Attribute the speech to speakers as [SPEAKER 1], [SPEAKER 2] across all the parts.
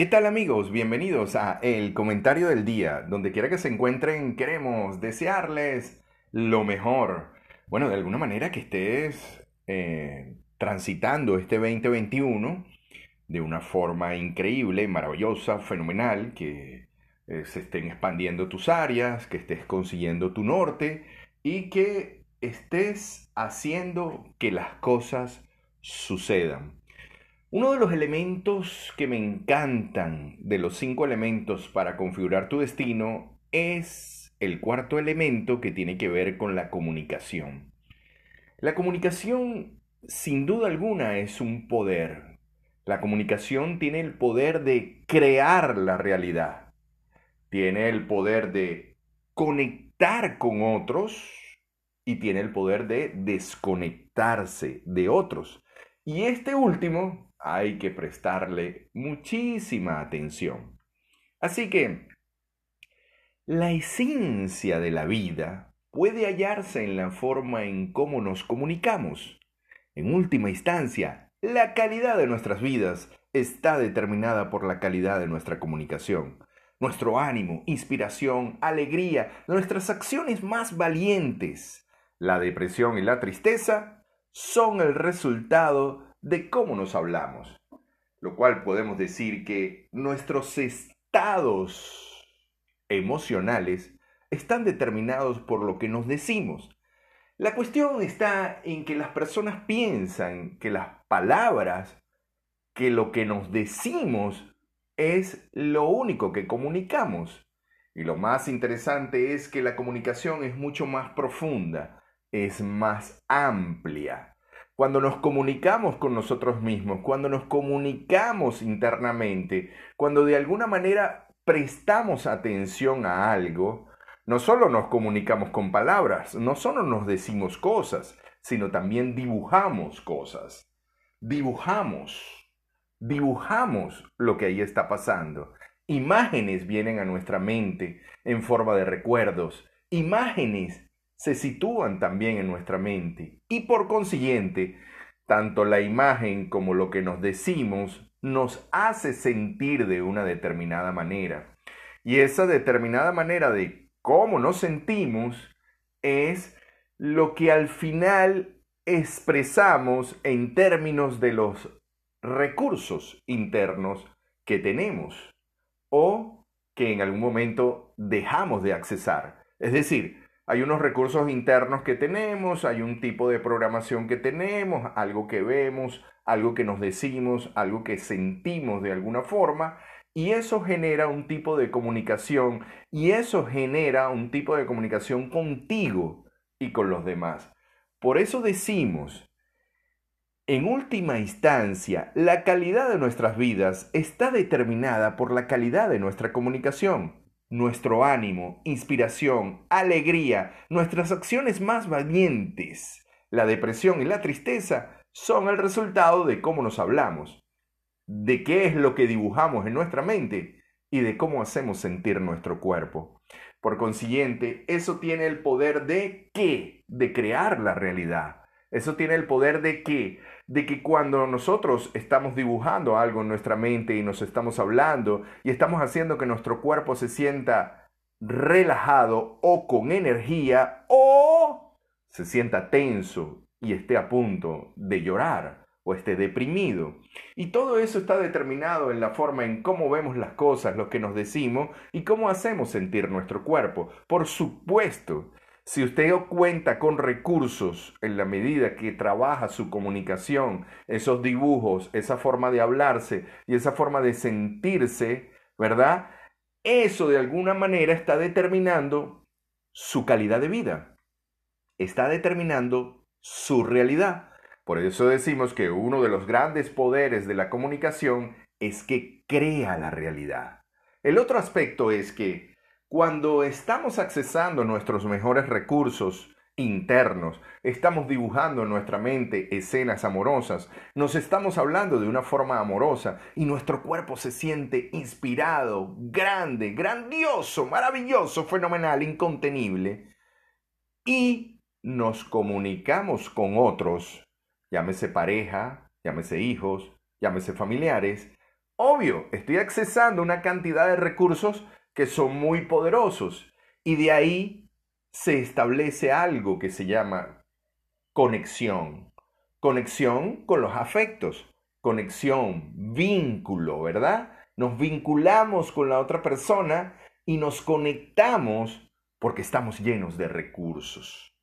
[SPEAKER 1] ¿Qué tal amigos? Bienvenidos a El Comentario del Día. Donde quiera que se encuentren, queremos desearles lo mejor. Bueno, de alguna manera que estés eh, transitando este 2021 de una forma increíble, maravillosa, fenomenal, que eh, se estén expandiendo tus áreas, que estés consiguiendo tu norte y que estés haciendo que las cosas sucedan. Uno de los elementos que me encantan de los cinco elementos para configurar tu destino es el cuarto elemento que tiene que ver con la comunicación. La comunicación, sin duda alguna, es un poder. La comunicación tiene el poder de crear la realidad. Tiene el poder de conectar con otros y tiene el poder de desconectarse de otros. Y este último hay que prestarle muchísima atención. Así que la esencia de la vida puede hallarse en la forma en cómo nos comunicamos. En última instancia, la calidad de nuestras vidas está determinada por la calidad de nuestra comunicación. Nuestro ánimo, inspiración, alegría, nuestras acciones más valientes, la depresión y la tristeza son el resultado de cómo nos hablamos, lo cual podemos decir que nuestros estados emocionales están determinados por lo que nos decimos. La cuestión está en que las personas piensan que las palabras, que lo que nos decimos es lo único que comunicamos. Y lo más interesante es que la comunicación es mucho más profunda, es más amplia cuando nos comunicamos con nosotros mismos, cuando nos comunicamos internamente, cuando de alguna manera prestamos atención a algo, no solo nos comunicamos con palabras, no solo nos decimos cosas, sino también dibujamos cosas. Dibujamos, dibujamos lo que ahí está pasando. Imágenes vienen a nuestra mente en forma de recuerdos, imágenes se sitúan también en nuestra mente y por consiguiente, tanto la imagen como lo que nos decimos nos hace sentir de una determinada manera. Y esa determinada manera de cómo nos sentimos es lo que al final expresamos en términos de los recursos internos que tenemos o que en algún momento dejamos de accesar. Es decir, hay unos recursos internos que tenemos, hay un tipo de programación que tenemos, algo que vemos, algo que nos decimos, algo que sentimos de alguna forma, y eso genera un tipo de comunicación, y eso genera un tipo de comunicación contigo y con los demás. Por eso decimos, en última instancia, la calidad de nuestras vidas está determinada por la calidad de nuestra comunicación nuestro ánimo, inspiración, alegría, nuestras acciones más valientes, la depresión y la tristeza son el resultado de cómo nos hablamos, de qué es lo que dibujamos en nuestra mente y de cómo hacemos sentir nuestro cuerpo. Por consiguiente, eso tiene el poder de qué? De crear la realidad. Eso tiene el poder de qué? De que cuando nosotros estamos dibujando algo en nuestra mente y nos estamos hablando y estamos haciendo que nuestro cuerpo se sienta relajado o con energía o se sienta tenso y esté a punto de llorar o esté deprimido. Y todo eso está determinado en la forma en cómo vemos las cosas, lo que nos decimos y cómo hacemos sentir nuestro cuerpo. Por supuesto si usted cuenta con recursos en la medida que trabaja su comunicación, esos dibujos, esa forma de hablarse y esa forma de sentirse, ¿verdad? Eso de alguna manera está determinando su calidad de vida, está determinando su realidad. Por eso decimos que uno de los grandes poderes de la comunicación es que crea la realidad. El otro aspecto es que cuando estamos accesando nuestros mejores recursos internos, estamos dibujando en nuestra mente escenas amorosas, nos estamos hablando de una forma amorosa y nuestro cuerpo se siente inspirado, grande, grandioso, maravilloso, fenomenal, incontenible, y nos comunicamos con otros, llámese pareja, llámese hijos, llámese familiares, obvio, estoy accesando una cantidad de recursos que son muy poderosos y de ahí se establece algo que se llama conexión. Conexión con los afectos, conexión, vínculo, ¿verdad? Nos vinculamos con la otra persona y nos conectamos porque estamos llenos de recursos.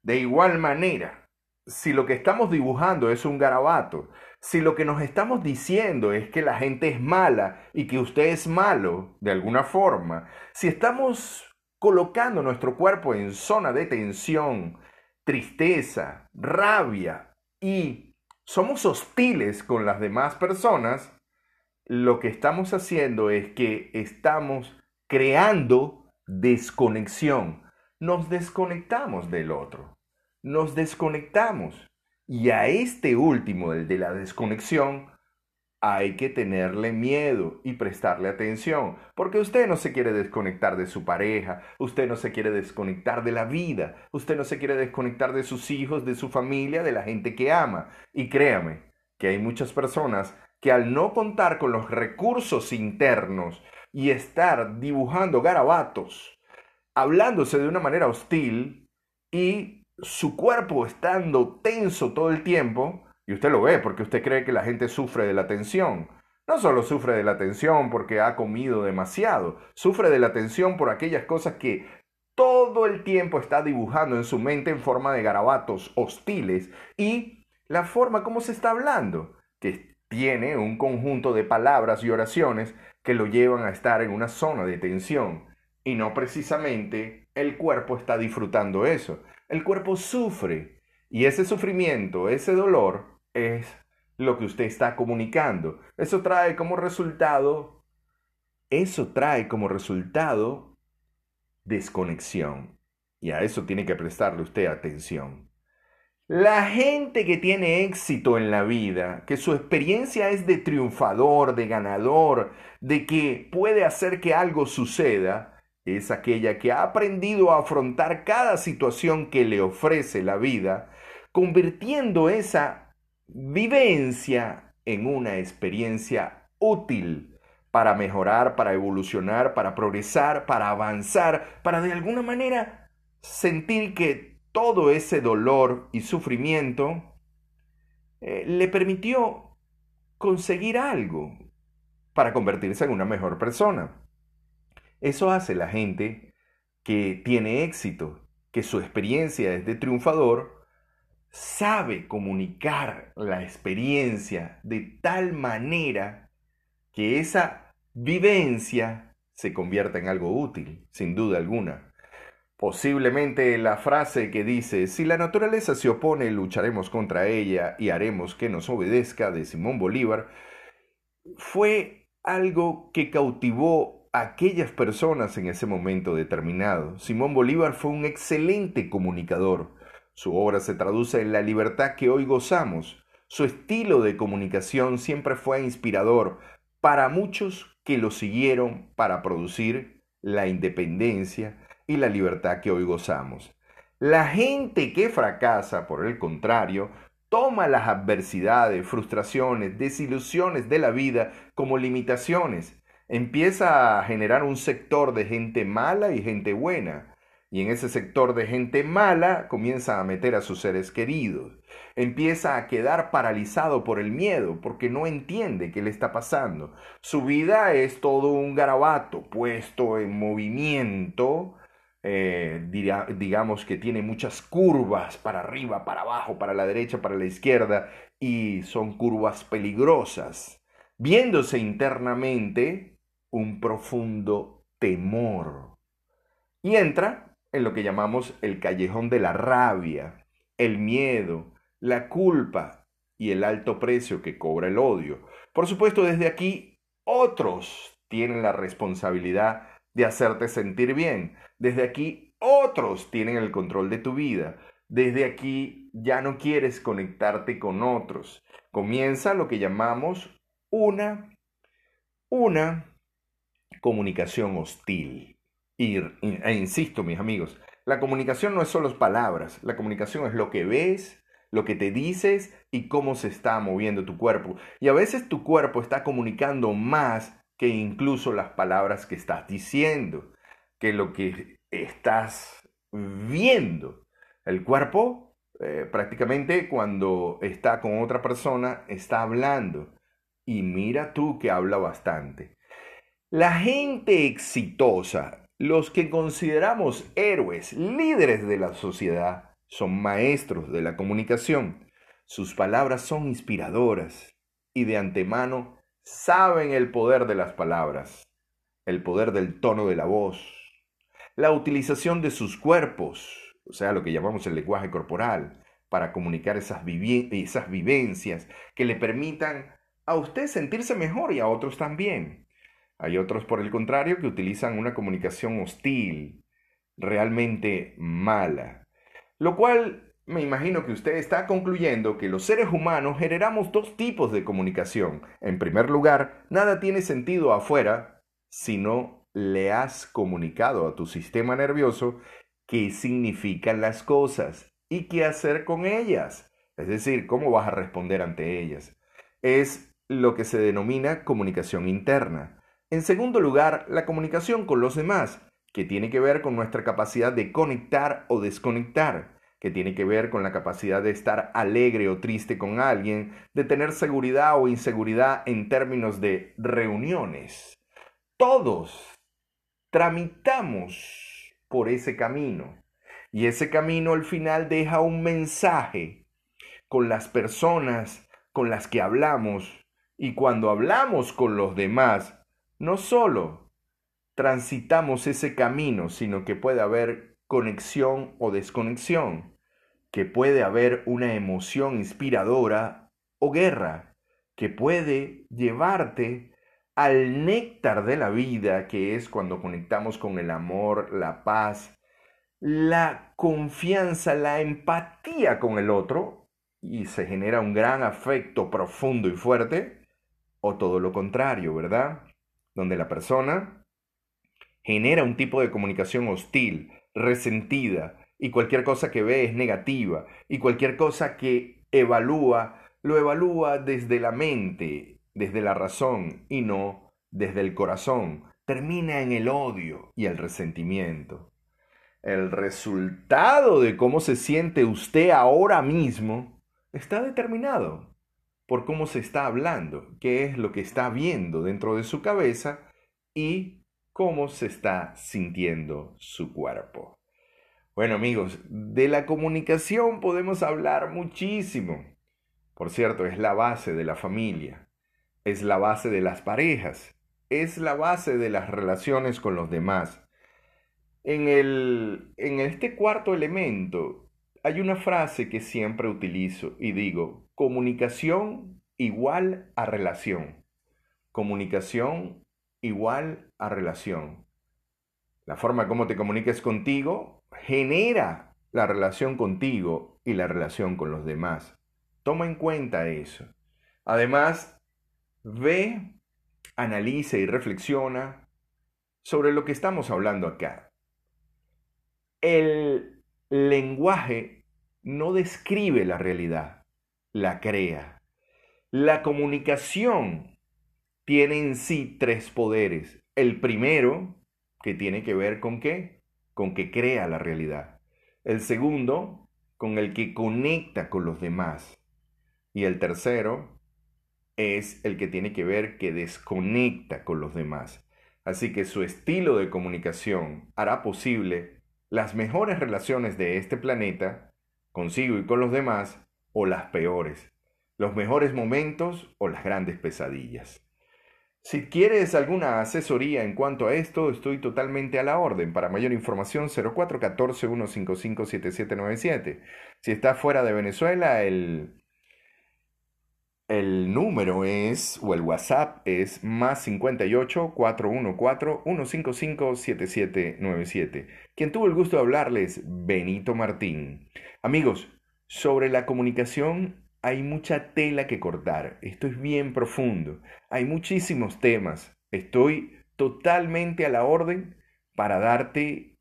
[SPEAKER 1] De igual manera, si lo que estamos dibujando es un garabato, si lo que nos estamos diciendo es que la gente es mala y que usted es malo de alguna forma, si estamos colocando nuestro cuerpo en zona de tensión, tristeza, rabia y somos hostiles con las demás personas, lo que estamos haciendo es que estamos creando desconexión. Nos desconectamos del otro. Nos desconectamos. Y a este último, el de la desconexión, hay que tenerle miedo y prestarle atención, porque usted no se quiere desconectar de su pareja, usted no se quiere desconectar de la vida, usted no se quiere desconectar de sus hijos, de su familia, de la gente que ama. Y créame que hay muchas personas que al no contar con los recursos internos y estar dibujando garabatos, hablándose de una manera hostil y su cuerpo estando tenso todo el tiempo, y usted lo ve porque usted cree que la gente sufre de la tensión. No solo sufre de la tensión porque ha comido demasiado, sufre de la tensión por aquellas cosas que todo el tiempo está dibujando en su mente en forma de garabatos hostiles y la forma como se está hablando, que tiene un conjunto de palabras y oraciones que lo llevan a estar en una zona de tensión y no precisamente el cuerpo está disfrutando eso. El cuerpo sufre y ese sufrimiento, ese dolor es lo que usted está comunicando. Eso trae como resultado, eso trae como resultado desconexión. Y a eso tiene que prestarle usted atención. La gente que tiene éxito en la vida, que su experiencia es de triunfador, de ganador, de que puede hacer que algo suceda, es aquella que ha aprendido a afrontar cada situación que le ofrece la vida, convirtiendo esa vivencia en una experiencia útil para mejorar, para evolucionar, para progresar, para avanzar, para de alguna manera sentir que todo ese dolor y sufrimiento eh, le permitió conseguir algo para convertirse en una mejor persona. Eso hace la gente que tiene éxito, que su experiencia es de triunfador, sabe comunicar la experiencia de tal manera que esa vivencia se convierta en algo útil, sin duda alguna. Posiblemente la frase que dice, si la naturaleza se opone, lucharemos contra ella y haremos que nos obedezca de Simón Bolívar, fue algo que cautivó aquellas personas en ese momento determinado. Simón Bolívar fue un excelente comunicador, su obra se traduce en la libertad que hoy gozamos. Su estilo de comunicación siempre fue inspirador para muchos que lo siguieron para producir la independencia y la libertad que hoy gozamos. La gente que fracasa, por el contrario, toma las adversidades, frustraciones, desilusiones de la vida como limitaciones. Empieza a generar un sector de gente mala y gente buena y en ese sector de gente mala comienza a meter a sus seres queridos. Empieza a quedar paralizado por el miedo porque no entiende qué le está pasando. Su vida es todo un garabato puesto en movimiento. Eh, digamos que tiene muchas curvas para arriba, para abajo, para la derecha, para la izquierda y son curvas peligrosas. Viéndose internamente un profundo temor. Y entra en lo que llamamos el callejón de la rabia, el miedo, la culpa y el alto precio que cobra el odio. Por supuesto, desde aquí otros tienen la responsabilidad de hacerte sentir bien. Desde aquí otros tienen el control de tu vida. Desde aquí ya no quieres conectarte con otros. Comienza lo que llamamos una una comunicación hostil. Y, e insisto, mis amigos, la comunicación no es solo palabras, la comunicación es lo que ves, lo que te dices y cómo se está moviendo tu cuerpo. Y a veces tu cuerpo está comunicando más que incluso las palabras que estás diciendo, que lo que estás viendo. El cuerpo eh, prácticamente cuando está con otra persona está hablando. Y mira tú que habla bastante. La gente exitosa, los que consideramos héroes, líderes de la sociedad, son maestros de la comunicación. Sus palabras son inspiradoras y de antemano saben el poder de las palabras, el poder del tono de la voz, la utilización de sus cuerpos, o sea, lo que llamamos el lenguaje corporal, para comunicar esas, vivencias que le permitan a usted sentirse mejor y a otros también. Hay otros, por el contrario, que utilizan una comunicación hostil, realmente mala, lo cual me imagino que usted está concluyendo que los seres humanos generamos dos tipos de comunicación. En primer lugar, nada tiene sentido afuera si no le has comunicado a tu sistema nervioso qué significan las cosas y qué hacer con ellas. Es decir, cómo vas a responder ante ellas. Es lo que se denomina comunicación interna. En segundo lugar, la comunicación con los demás, que tiene que ver con nuestra capacidad de conectar o desconectar, que tiene que ver con la capacidad de estar alegre o triste con alguien, de tener seguridad o inseguridad en términos de reuniones. Todos tramitamos por ese camino. Y ese camino al final deja un mensaje con las personas con las que hablamos y cuando hablamos con los demás, no solo transitamos ese camino, sino que puede haber conexión o desconexión, que puede haber una emoción inspiradora o guerra, que puede llevarte al néctar de la vida, que es cuando conectamos con el amor, la paz, la confianza, la empatía con el otro, y se genera un gran afecto profundo y fuerte, o todo lo contrario, ¿verdad? Donde la persona genera un tipo de comunicación hostil, resentida, y cualquier cosa que ve es negativa, y cualquier cosa que evalúa, lo evalúa desde la mente, desde la razón, y no desde el corazón. Termina en el odio y el resentimiento. El resultado de cómo se siente usted ahora mismo está determinado por cómo se está hablando, qué es lo que está viendo dentro de su cabeza y cómo se está sintiendo su cuerpo. Bueno amigos, de la comunicación podemos hablar muchísimo. Por cierto, es la base de la familia, es la base de las parejas, es la base de las relaciones con los demás. En, el, en este cuarto elemento hay una frase que siempre utilizo y digo, comunicación igual a relación. Comunicación igual a relación. La forma como te comuniques contigo genera la relación contigo y la relación con los demás. Toma en cuenta eso. Además, ve, analiza y reflexiona sobre lo que estamos hablando acá. El lenguaje no describe la realidad, la crea. La comunicación tiene en sí tres poderes. El primero, que tiene que ver con qué? Con que crea la realidad. El segundo, con el que conecta con los demás. Y el tercero es el que tiene que ver que desconecta con los demás. Así que su estilo de comunicación hará posible las mejores relaciones de este planeta consigo y con los demás, o las peores, los mejores momentos o las grandes pesadillas. Si quieres alguna asesoría en cuanto a esto, estoy totalmente a la orden. Para mayor información, 0414-155-7797. Si estás fuera de Venezuela, el, el número es, o el WhatsApp es más 58 414 155 7797. Quien tuvo el gusto de hablarles, Benito Martín. Amigos, sobre la comunicación hay mucha tela que cortar. Esto es bien profundo. Hay muchísimos temas. Estoy totalmente a la orden para darte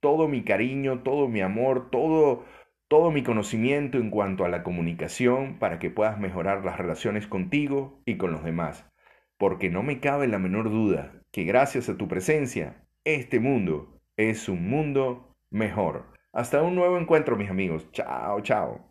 [SPEAKER 1] todo mi cariño, todo mi amor, todo todo mi conocimiento en cuanto a la comunicación para que puedas mejorar las relaciones contigo y con los demás, porque no me cabe la menor duda que gracias a tu presencia, este mundo es un mundo mejor. Hasta un nuevo encuentro, mis amigos. Chao, chao.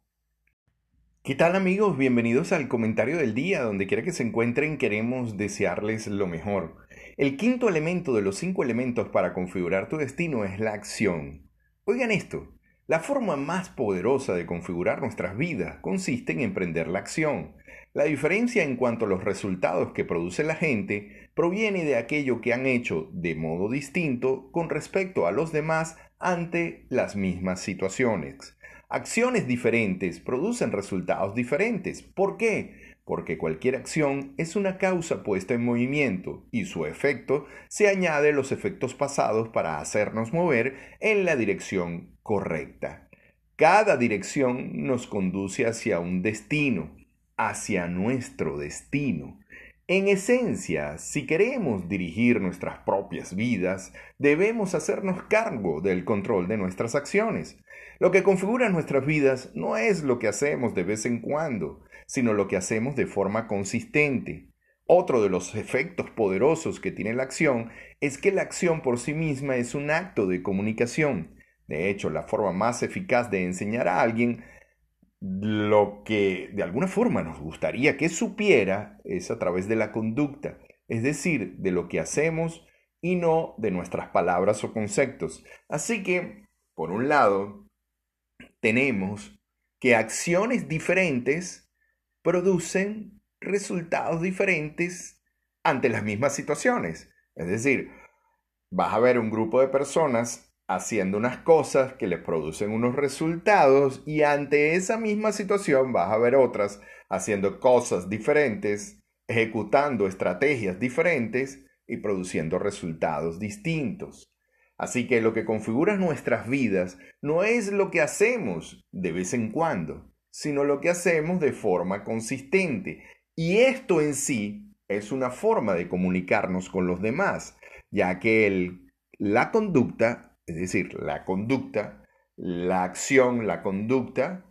[SPEAKER 1] ¿Qué tal amigos? Bienvenidos al comentario del día. Donde quiera que se encuentren, queremos desearles lo mejor. El quinto elemento de los cinco elementos para configurar tu destino es la acción. Oigan esto, la forma más poderosa de configurar nuestras vidas consiste en emprender la acción. La diferencia en cuanto a los resultados que produce la gente proviene de aquello que han hecho de modo distinto con respecto a los demás ante las mismas situaciones. Acciones diferentes producen resultados diferentes. ¿Por qué? Porque cualquier acción es una causa puesta en movimiento y su efecto se añade a los efectos pasados para hacernos mover en la dirección correcta. Cada dirección nos conduce hacia un destino, hacia nuestro destino. En esencia, si queremos dirigir nuestras propias vidas, debemos hacernos cargo del control de nuestras acciones. Lo que configura nuestras vidas no es lo que hacemos de vez en cuando, sino lo que hacemos de forma consistente. Otro de los efectos poderosos que tiene la acción es que la acción por sí misma es un acto de comunicación. De hecho, la forma más eficaz de enseñar a alguien lo que de alguna forma nos gustaría que supiera es a través de la conducta, es decir, de lo que hacemos y no de nuestras palabras o conceptos. Así que, por un lado, tenemos que acciones diferentes producen resultados diferentes ante las mismas situaciones. Es decir, vas a ver un grupo de personas haciendo unas cosas que les producen unos resultados y ante esa misma situación vas a ver otras haciendo cosas diferentes, ejecutando estrategias diferentes y produciendo resultados distintos. Así que lo que configura nuestras vidas no es lo que hacemos de vez en cuando, sino lo que hacemos de forma consistente. Y esto en sí es una forma de comunicarnos con los demás, ya que la conducta, es decir, la conducta, la acción, la conducta,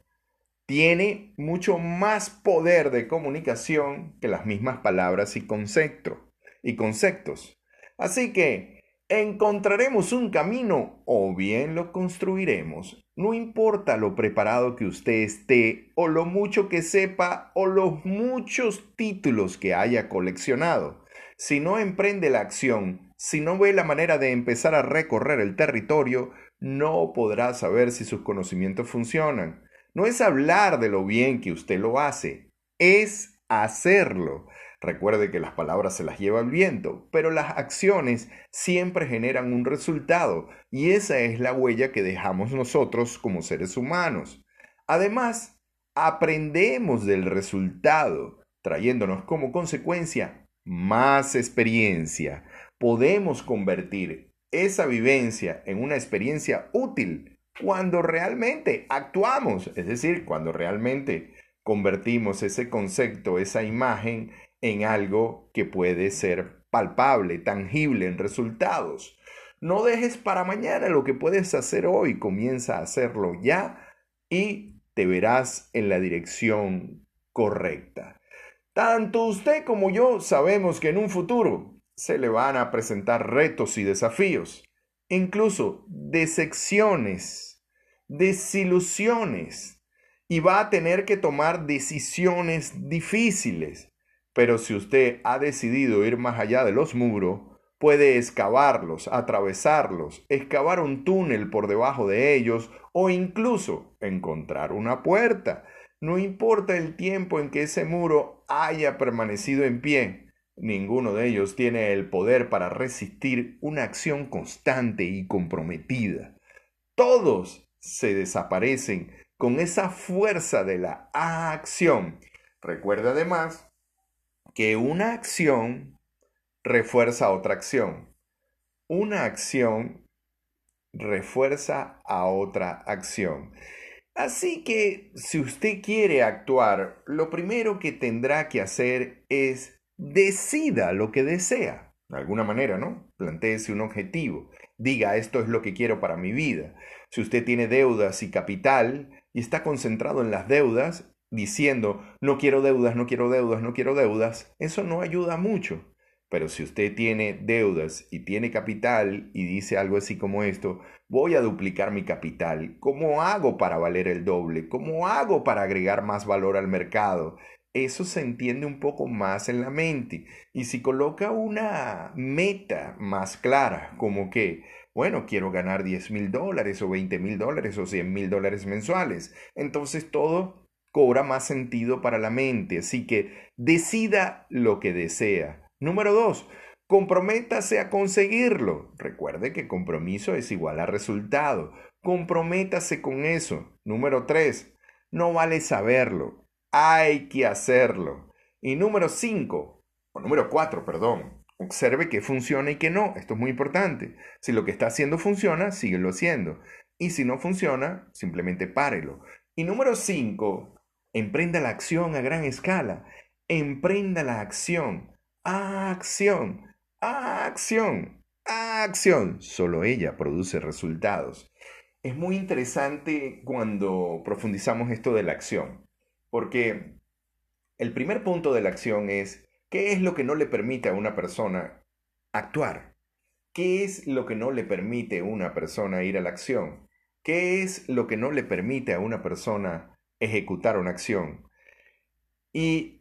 [SPEAKER 1] tiene mucho más poder de comunicación que las mismas palabras y, concepto, y conceptos. Así que Encontraremos un camino o bien lo construiremos. No importa lo preparado que usted esté o lo mucho que sepa o los muchos títulos que haya coleccionado. Si no emprende la acción, si no ve la manera de empezar a recorrer el territorio, no podrá saber si sus conocimientos funcionan. No es hablar de lo bien que usted lo hace, es hacerlo. Recuerde que las palabras se las lleva el viento, pero las acciones siempre generan un resultado y esa es la huella que dejamos nosotros como seres humanos. Además, aprendemos del resultado, trayéndonos como consecuencia más experiencia. Podemos convertir esa vivencia en una experiencia útil cuando realmente actuamos, es decir, cuando realmente convertimos ese concepto, esa imagen, en algo que puede ser palpable, tangible en resultados. No dejes para mañana lo que puedes hacer hoy, comienza a hacerlo ya y te verás en la dirección correcta. Tanto usted como yo sabemos que en un futuro se le van a presentar retos y desafíos, incluso decepciones, desilusiones, y va a tener que tomar decisiones difíciles. Pero si usted ha decidido ir más allá de los muros, puede excavarlos, atravesarlos, excavar un túnel por debajo de ellos o incluso encontrar una puerta. No importa el tiempo en que ese muro haya permanecido en pie, ninguno de ellos tiene el poder para resistir una acción constante y comprometida. Todos se desaparecen con esa fuerza de la acción. Recuerda además que una acción refuerza otra acción. Una acción refuerza a otra acción. Así que si usted quiere actuar, lo primero que tendrá que hacer es decida lo que desea. De alguna manera, ¿no? Plantéese un objetivo. Diga, esto es lo que quiero para mi vida. Si usted tiene deudas y capital, y está concentrado en las deudas, diciendo, no quiero deudas, no quiero deudas, no quiero deudas, eso no ayuda mucho. Pero si usted tiene deudas y tiene capital y dice algo así como esto, voy a duplicar mi capital, ¿cómo hago para valer el doble? ¿Cómo hago para agregar más valor al mercado? Eso se entiende un poco más en la mente. Y si coloca una meta más clara, como que, bueno, quiero ganar 10 mil dólares o 20 mil dólares o 100 mil dólares mensuales, entonces todo cobra más sentido para la mente. Así que decida lo que desea Número dos, comprométase a conseguirlo. Recuerde que compromiso es igual a resultado. Comprométase con eso. Número tres, no vale saberlo. Hay que hacerlo. Y número cinco, o número cuatro, perdón, observe que funciona y que no. Esto es muy importante. Si lo que está haciendo funciona, síguelo haciendo. Y si no funciona, simplemente párelo. Y número cinco, emprenda la acción a gran escala. Emprenda la acción acción, acción, acción. Solo ella produce resultados. Es muy interesante cuando profundizamos esto de la acción, porque el primer punto de la acción es qué es lo que no le permite a una persona actuar. ¿Qué es lo que no le permite a una persona ir a la acción? ¿Qué es lo que no le permite a una persona ejecutar una acción? Y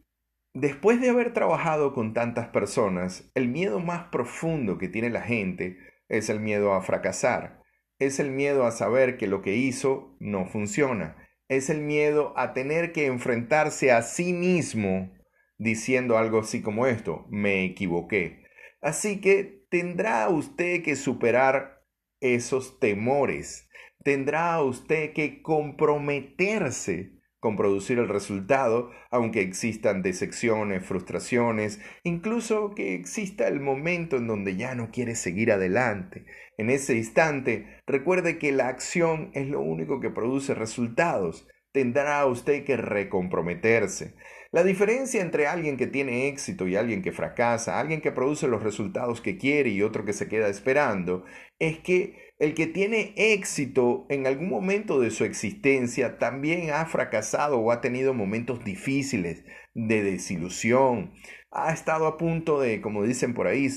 [SPEAKER 1] Después de haber trabajado con tantas personas, el miedo más profundo que tiene la gente es el miedo a fracasar, es el miedo a saber que lo que hizo no funciona, es el miedo a tener que enfrentarse a sí mismo diciendo algo así como esto, me equivoqué. Así que tendrá usted que superar esos temores, tendrá usted que comprometerse con producir el resultado, aunque existan decepciones, frustraciones, incluso que exista el momento en donde ya no quiere seguir adelante. En ese instante, recuerde que la acción es lo único que produce resultados. Tendrá usted que recomprometerse. La diferencia entre alguien que tiene éxito y alguien que fracasa, alguien que produce los resultados que quiere y otro que se queda esperando, es que el que tiene éxito en algún momento de su existencia también ha fracasado o ha tenido momentos difíciles de desilusión, ha estado a punto de, como dicen por ahí,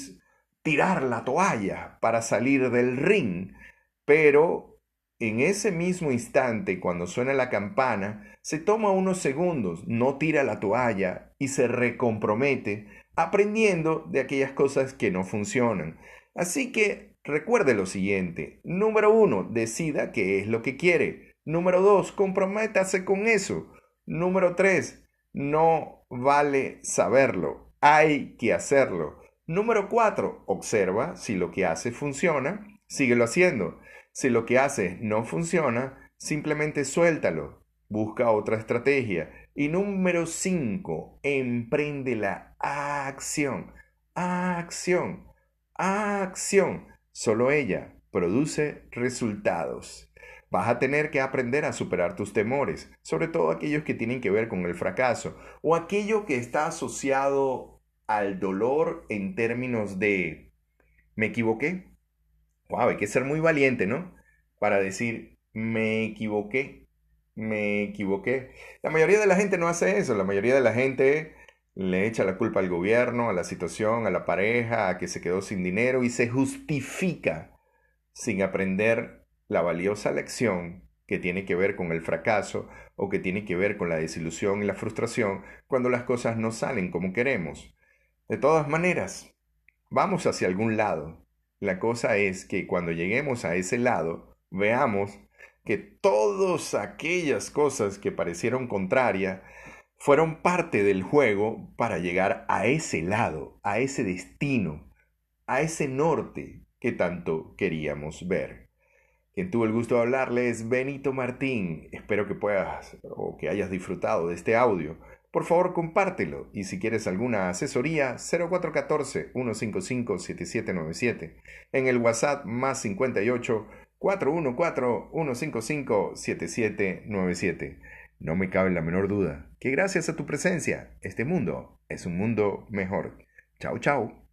[SPEAKER 1] tirar la toalla para salir del ring, pero en ese mismo instante, cuando suena la campana, se toma unos segundos, no tira la toalla y se recompromete aprendiendo de aquellas cosas que no funcionan. Así que recuerde lo siguiente. Número uno, decida qué es lo que quiere. Número dos, comprométase con eso. Número tres, no vale saberlo. Hay que hacerlo. Número cuatro, observa si lo que hace funciona. Síguelo haciendo. Si lo que hace no funciona, simplemente suéltalo, busca otra estrategia. Y número 5, emprende la acción, acción, acción. Solo ella produce resultados. Vas a tener que aprender a superar tus temores, sobre todo aquellos que tienen que ver con el fracaso o aquello que está asociado al dolor en términos de ¿me equivoqué? wow, hay que ser muy valiente, ¿no? Para decir, me equivoqué, me equivoqué. La mayoría de la gente no hace eso, la mayoría de la gente le echa la culpa al gobierno, a la situación, a la pareja, a que se quedó sin dinero y se justifica sin aprender la valiosa lección que tiene que ver con el fracaso o que tiene que ver con la desilusión y la frustración cuando las cosas no salen como queremos. De todas maneras, vamos hacia algún lado la cosa es que cuando lleguemos a ese lado, veamos que todas aquellas cosas que parecieron contrarias fueron parte del juego para llegar a ese lado, a ese destino, a ese norte que tanto queríamos ver. Quien tuvo el gusto de hablarle es Benito Martín. Espero que puedas o que hayas disfrutado de este audio por favor compártelo y si quieres alguna asesoría 0414-155-7797 en el WhatsApp más 58 414-155-7797. No me cabe la menor duda que gracias a tu presencia este mundo es un mundo mejor. Chao, chao.